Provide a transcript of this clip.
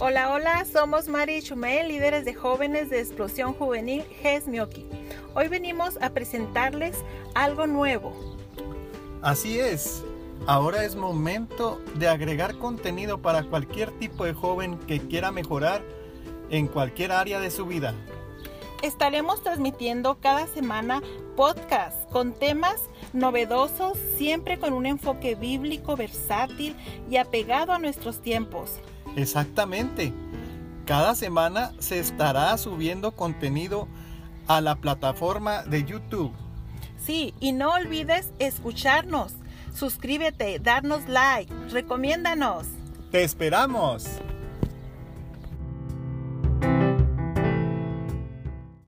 Hola, hola, somos Mari y Chumel, líderes de jóvenes de Explosión Juvenil GES Mioki. Hoy venimos a presentarles algo nuevo. Así es, ahora es momento de agregar contenido para cualquier tipo de joven que quiera mejorar en cualquier área de su vida. Estaremos transmitiendo cada semana podcasts con temas novedosos, siempre con un enfoque bíblico, versátil y apegado a nuestros tiempos. Exactamente. Cada semana se estará subiendo contenido a la plataforma de YouTube. Sí, y no olvides escucharnos. Suscríbete, darnos like, recomiéndanos. Te esperamos.